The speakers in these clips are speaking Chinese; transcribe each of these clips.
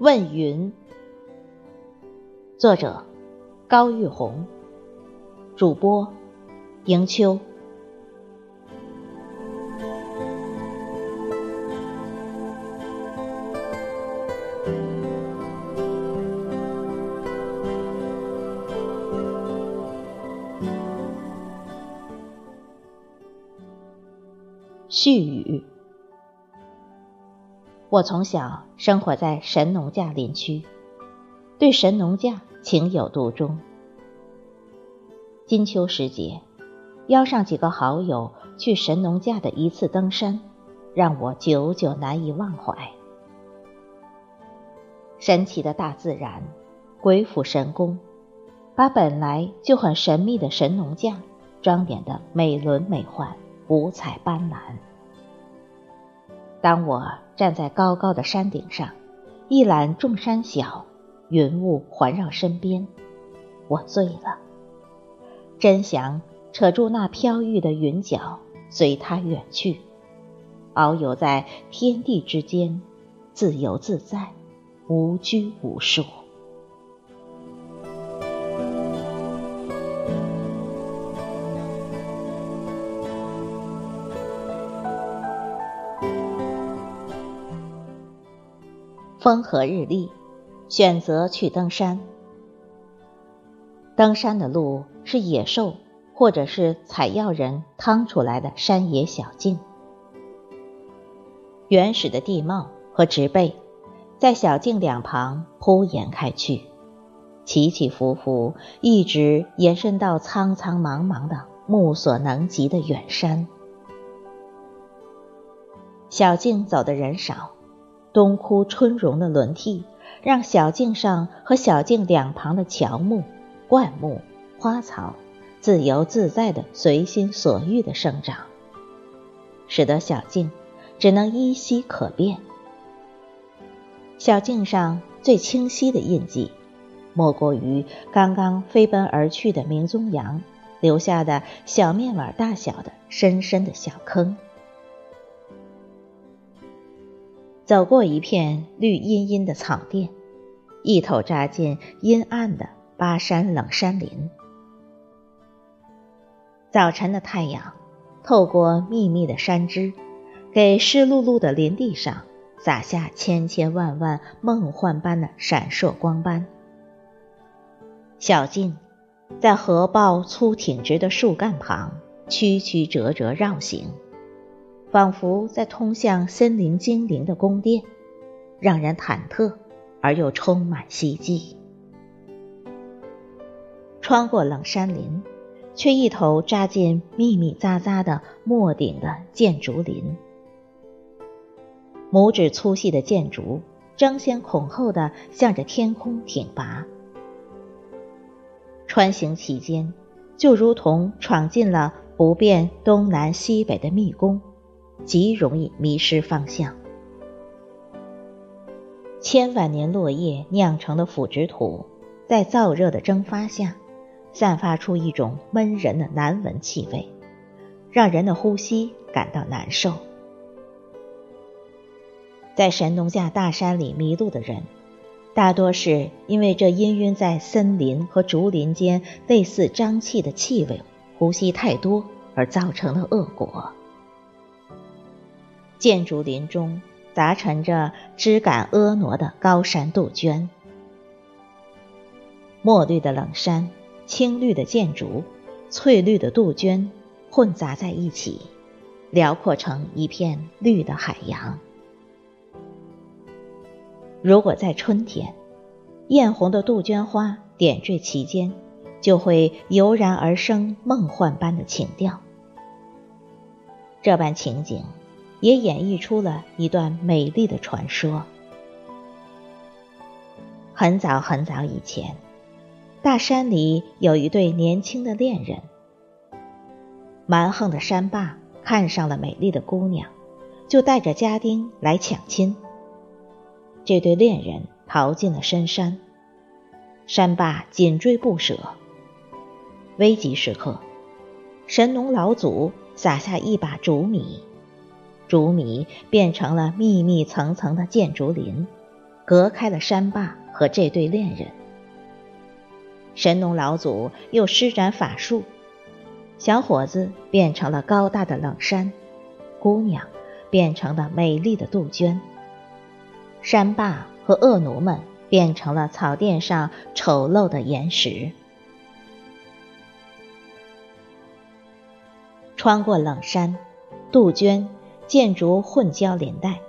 问云，作者高玉红，主播迎秋。絮语。我从小生活在神农架林区，对神农架情有独钟。金秋时节，邀上几个好友去神农架的一次登山，让我久久难以忘怀。神奇的大自然，鬼斧神工，把本来就很神秘的神农架装点得美轮美奂、五彩斑斓。当我站在高高的山顶上，一览众山小，云雾环绕身边，我醉了。真想扯住那飘逸的云脚，随它远去，遨游在天地之间，自由自在，无拘无束。风和日丽，选择去登山。登山的路是野兽或者是采药人趟出来的山野小径。原始的地貌和植被在小径两旁铺延开去，起起伏伏，一直延伸到苍苍茫茫的目所能及的远山。小径走的人少。冬枯春荣的轮替，让小径上和小径两旁的乔木、灌木、花草自由自在的随心所欲的生长，使得小径只能依稀可辨。小径上最清晰的印记，莫过于刚刚飞奔而去的明宗羊留下的小面碗大小的深深的小坑。走过一片绿茵茵的草甸，一头扎进阴暗的巴山冷山林。早晨的太阳透过密密的山枝，给湿漉漉的林地上洒下千千万万梦幻般的闪烁光斑。小径在合抱粗挺直的树干旁曲曲折折绕行。仿佛在通向森林精灵的宫殿，让人忐忑而又充满希冀。穿过冷山林，却一头扎进密密匝匝的墨顶的箭竹林。拇指粗细的箭竹争先恐后的向着天空挺拔。穿行期间，就如同闯进了不辨东南西北的迷宫。极容易迷失方向。千万年落叶酿成的腐殖土，在燥热的蒸发下，散发出一种闷人的难闻气味，让人的呼吸感到难受。在神农架大山里迷路的人，大多是因为这氤氲在森林和竹林间类似瘴气的气味，呼吸太多而造成的恶果。建筑林中杂陈着枝干婀娜的高山杜鹃，墨绿的冷杉、青绿的箭竹、翠绿的杜鹃混杂在一起，辽阔成一片绿的海洋。如果在春天，艳红的杜鹃花点缀其间，就会油然而生梦幻般的情调。这般情景。也演绎出了一段美丽的传说。很早很早以前，大山里有一对年轻的恋人。蛮横的山霸看上了美丽的姑娘，就带着家丁来抢亲。这对恋人逃进了深山，山霸紧追不舍。危急时刻，神农老祖撒下一把竹米。竹米变成了密密层层的箭竹林，隔开了山坝和这对恋人。神农老祖又施展法术，小伙子变成了高大的冷山，姑娘变成了美丽的杜鹃，山坝和恶奴们变成了草甸上丑陋的岩石。穿过冷山，杜鹃、建筑混交连带，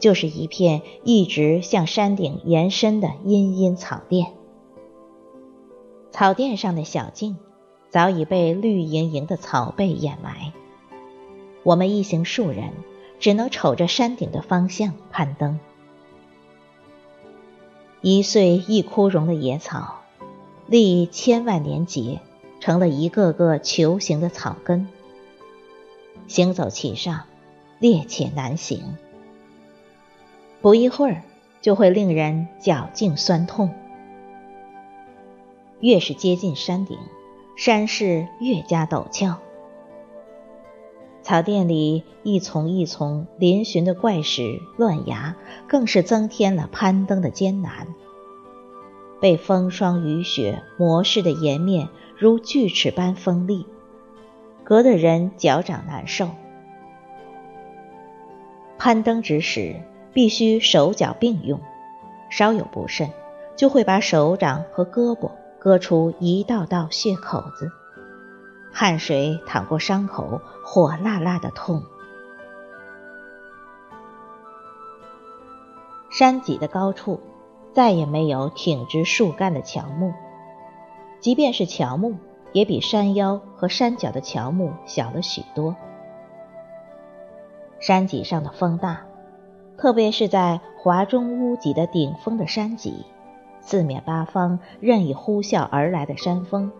就是一片一直向山顶延伸的阴阴草甸。草甸上的小径早已被绿莹莹的草被掩埋，我们一行数人只能瞅着山顶的方向攀登。一岁一枯荣的野草，历千万年劫，成了一个个球形的草根。行走其上，趔趄难行，不一会儿就会令人脚颈酸痛。越是接近山顶，山势越加陡峭。草甸里一丛一丛嶙峋的怪石乱崖，更是增添了攀登的艰难。被风霜雨雪磨蚀的岩面如锯齿般锋利，隔得人脚掌难受。攀登之时，必须手脚并用，稍有不慎，就会把手掌和胳膊。割出一道道血口子，汗水淌过伤口，火辣辣的痛。山脊的高处再也没有挺直树干的乔木，即便是乔木，也比山腰和山脚的乔木小了许多。山脊上的风大，特别是在华中屋脊的顶峰的山脊。四面八方任意呼啸而来的山峰，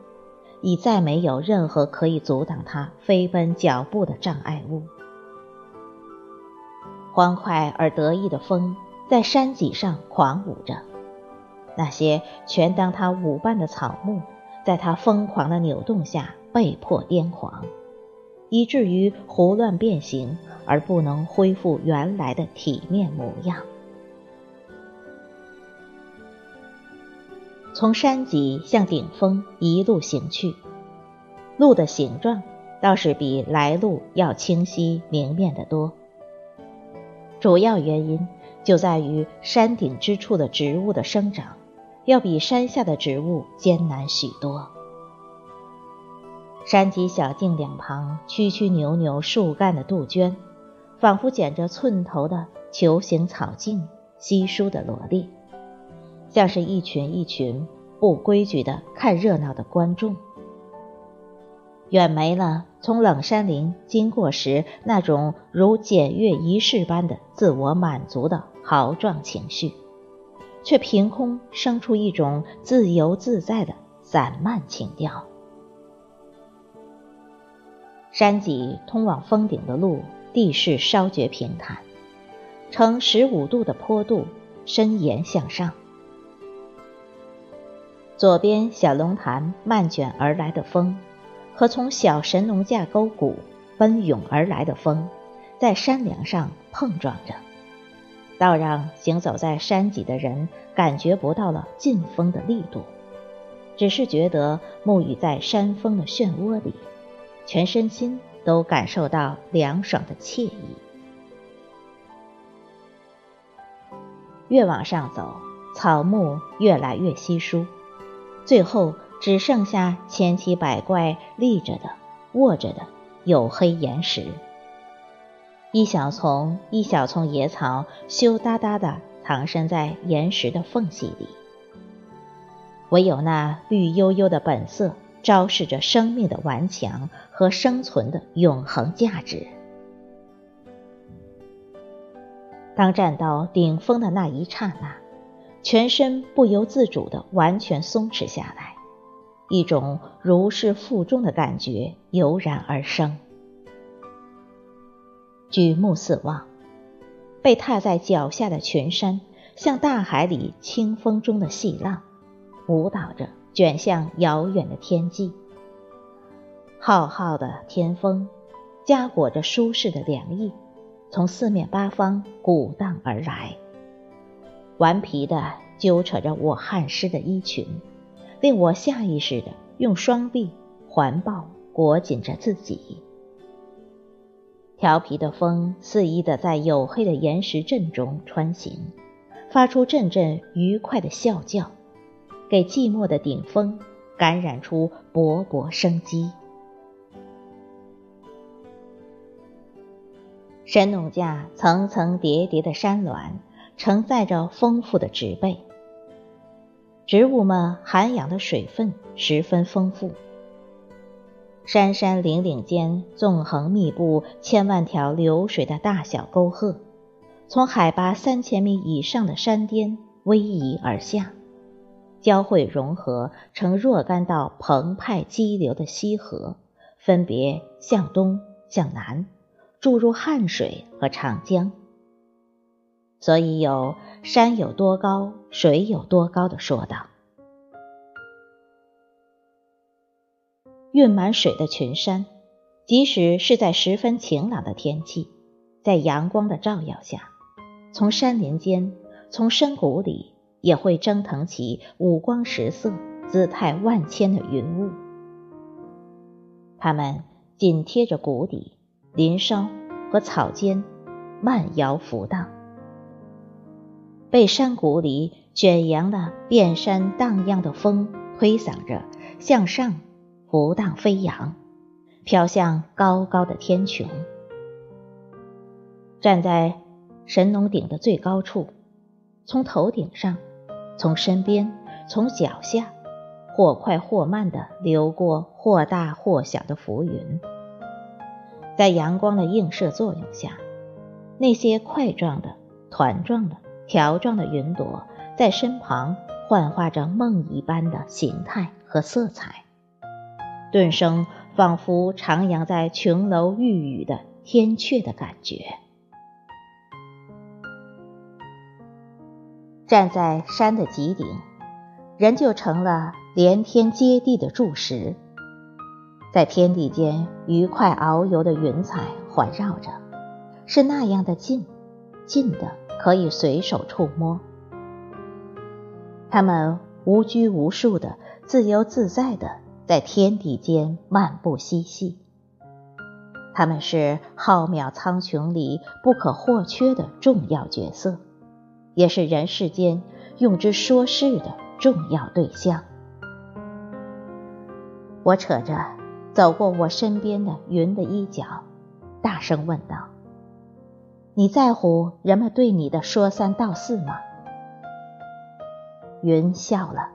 已再没有任何可以阻挡他飞奔脚步的障碍物。欢快而得意的风在山脊上狂舞着，那些全当它舞伴的草木，在它疯狂的扭动下被迫癫狂，以至于胡乱变形，而不能恢复原来的体面模样。从山脊向顶峰一路行去，路的形状倒是比来路要清晰明面得多。主要原因就在于山顶之处的植物的生长，要比山下的植物艰难许多。山脊小径两旁曲曲扭扭树干的杜鹃，仿佛剪着寸头的球形草茎，稀疏的罗列。像是一群一群不规矩的看热闹的观众，远没了从冷山林经过时那种如检阅仪式般的自我满足的豪壮情绪，却凭空生出一种自由自在的散漫情调。山脊通往峰顶的路地势稍觉平坦，呈十五度的坡度，伸延向上。左边小龙潭漫卷而来的风，和从小神农架沟谷奔涌而来的风，在山梁上碰撞着，倒让行走在山脊的人感觉不到了劲风的力度，只是觉得沐浴在山峰的漩涡里，全身心都感受到凉爽的惬意。越往上走，草木越来越稀疏。最后只剩下千奇百怪立着的、卧着的黝黑岩石，一小丛一小丛野草羞答答地藏身在岩石的缝隙里，唯有那绿油油的本色昭示着生命的顽强和生存的永恒价值。当站到顶峰的那一刹那。全身不由自主地完全松弛下来，一种如释负重的感觉油然而生。举目四望，被踏在脚下的群山，像大海里清风中的细浪，舞蹈着卷向遥远的天际。浩浩的天风，夹裹着舒适的凉意，从四面八方鼓荡而来。顽皮地揪扯着我汗湿的衣裙，令我下意识地用双臂环抱裹紧着自己。调皮的风肆意地在黝黑的岩石阵中穿行，发出阵阵愉快的啸叫，给寂寞的顶峰感染出勃勃生机。神农架层层叠叠的山峦，承载着丰富的植被，植物们涵养的水分十分丰富。山山岭岭间，纵横密布千万条流水的大小沟壑，从海拔三千米以上的山巅逶迤而下，交汇融合成若干道澎湃激流的溪河，分别向东、向南注入汉水和长江。所以有“山有多高，水有多高”的说道。蕴满水的群山，即使是在十分晴朗的天气，在阳光的照耀下，从山林间、从深谷里，也会蒸腾起五光十色、姿态万千的云雾。它们紧贴着谷底、林梢和草间，慢摇浮荡，被山谷里卷扬的遍山荡漾的风推搡着向上。浮荡飞扬，飘向高高的天穹。站在神农顶的最高处，从头顶上，从身边，从脚下，或快或慢地流过或大或小的浮云。在阳光的映射作用下，那些块状的、团状的、条状的云朵，在身旁幻化着梦一般的形态和色彩。顿生仿佛徜徉在琼楼玉宇的天阙的感觉。站在山的极顶，人就成了连天接地的柱石，在天地间愉快遨游的云彩环绕着，是那样的近，近的可以随手触摸。它们无拘无束的，自由自在的。在天地间漫步嬉戏，他们是浩渺苍穹里不可或缺的重要角色，也是人世间用之说事的重要对象。我扯着走过我身边的云的衣角，大声问道：“你在乎人们对你的说三道四吗？”云笑了，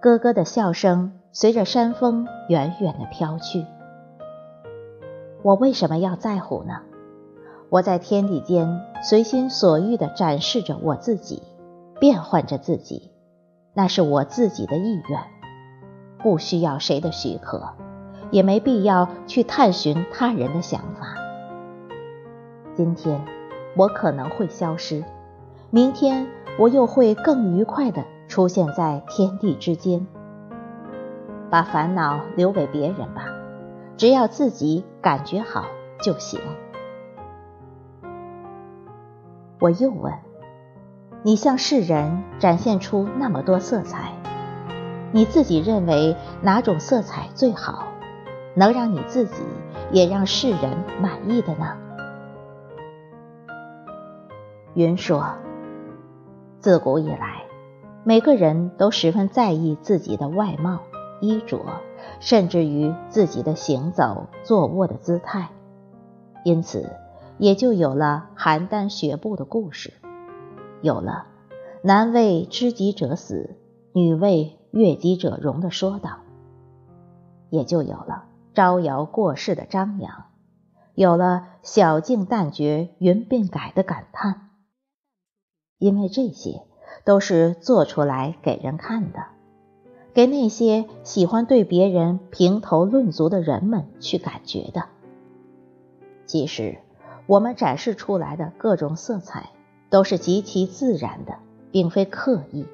咯咯的笑声。随着山峰远远的飘去，我为什么要在乎呢？我在天地间随心所欲地展示着我自己，变换着自己，那是我自己的意愿，不需要谁的许可，也没必要去探寻他人的想法。今天我可能会消失，明天我又会更愉快地出现在天地之间。把烦恼留给别人吧，只要自己感觉好就行。我又问：“你向世人展现出那么多色彩，你自己认为哪种色彩最好，能让你自己也让世人满意的呢？”云说：“自古以来，每个人都十分在意自己的外貌。”衣着，甚至于自己的行走、坐卧的姿态，因此也就有了邯郸学步的故事，有了“男为知己者死，女为悦己者容”的说道，也就有了招摇过市的张扬，有了“小径但绝云鬓改”的感叹，因为这些都是做出来给人看的。给那些喜欢对别人评头论足的人们去感觉的。其实，我们展示出来的各种色彩都是极其自然的，并非刻意。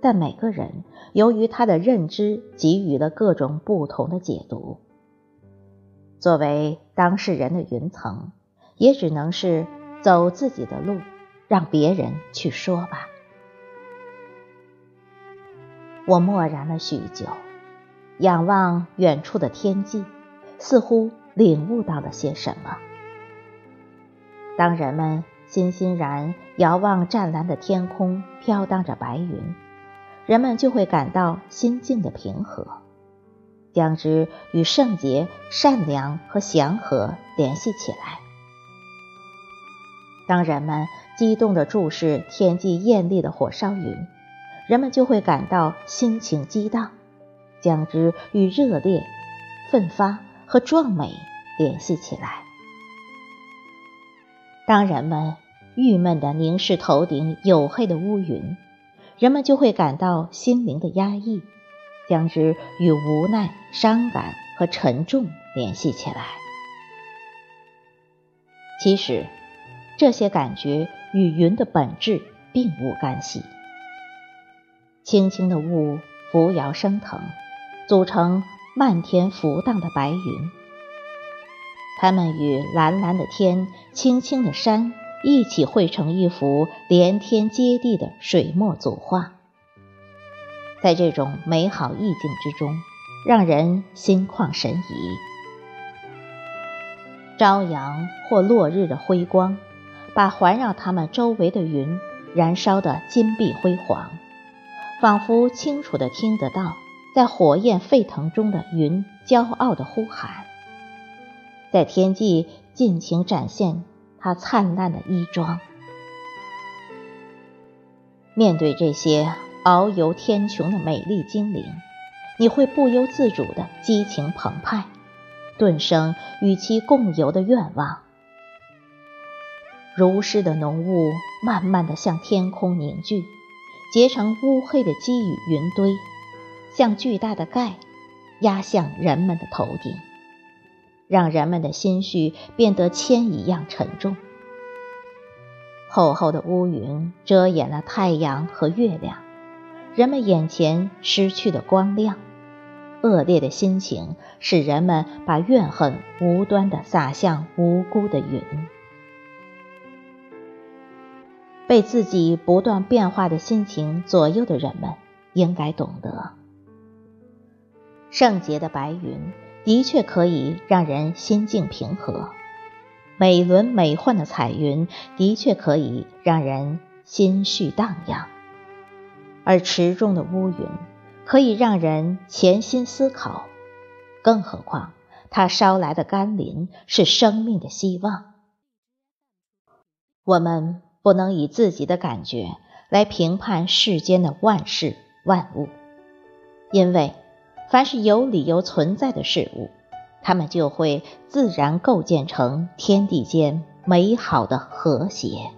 但每个人由于他的认知给予了各种不同的解读。作为当事人的云层，也只能是走自己的路，让别人去说吧。我默然了许久，仰望远处的天际，似乎领悟到了些什么。当人们欣欣然遥望湛蓝的天空，飘荡着白云，人们就会感到心境的平和，将之与圣洁、善良和祥和联系起来。当人们激动地注视天际艳丽的火烧云，人们就会感到心情激荡，将之与热烈、奋发和壮美联系起来。当人们郁闷地凝视头顶黝黑的乌云，人们就会感到心灵的压抑，将之与无奈、伤感和沉重联系起来。其实，这些感觉与云的本质并无干系。轻轻的雾扶摇升腾，组成漫天浮荡的白云。它们与蓝蓝的天、青青的山一起绘成一幅连天接地的水墨组画。在这种美好意境之中，让人心旷神怡。朝阳或落日的辉光，把环绕它们周围的云燃烧得金碧辉煌。仿佛清楚地听得到，在火焰沸腾中的云骄傲地呼喊，在天际尽情展现它灿烂的衣装。面对这些遨游天穹的美丽精灵，你会不由自主的激情澎湃，顿生与其共游的愿望。如诗的浓雾慢慢的向天空凝聚。结成乌黑的积雨云堆，像巨大的盖，压向人们的头顶，让人们的心绪变得铅一样沉重。厚厚的乌云遮掩了太阳和月亮，人们眼前失去了光亮。恶劣的心情使人们把怨恨无端地撒向无辜的云。被自己不断变化的心情左右的人们，应该懂得，圣洁的白云的确可以让人心境平和，美轮美奂的彩云的确可以让人心绪荡漾，而池中的乌云可以让人潜心思考，更何况它捎来的甘霖是生命的希望。我们。不能以自己的感觉来评判世间的万事万物，因为凡是有理由存在的事物，它们就会自然构建成天地间美好的和谐。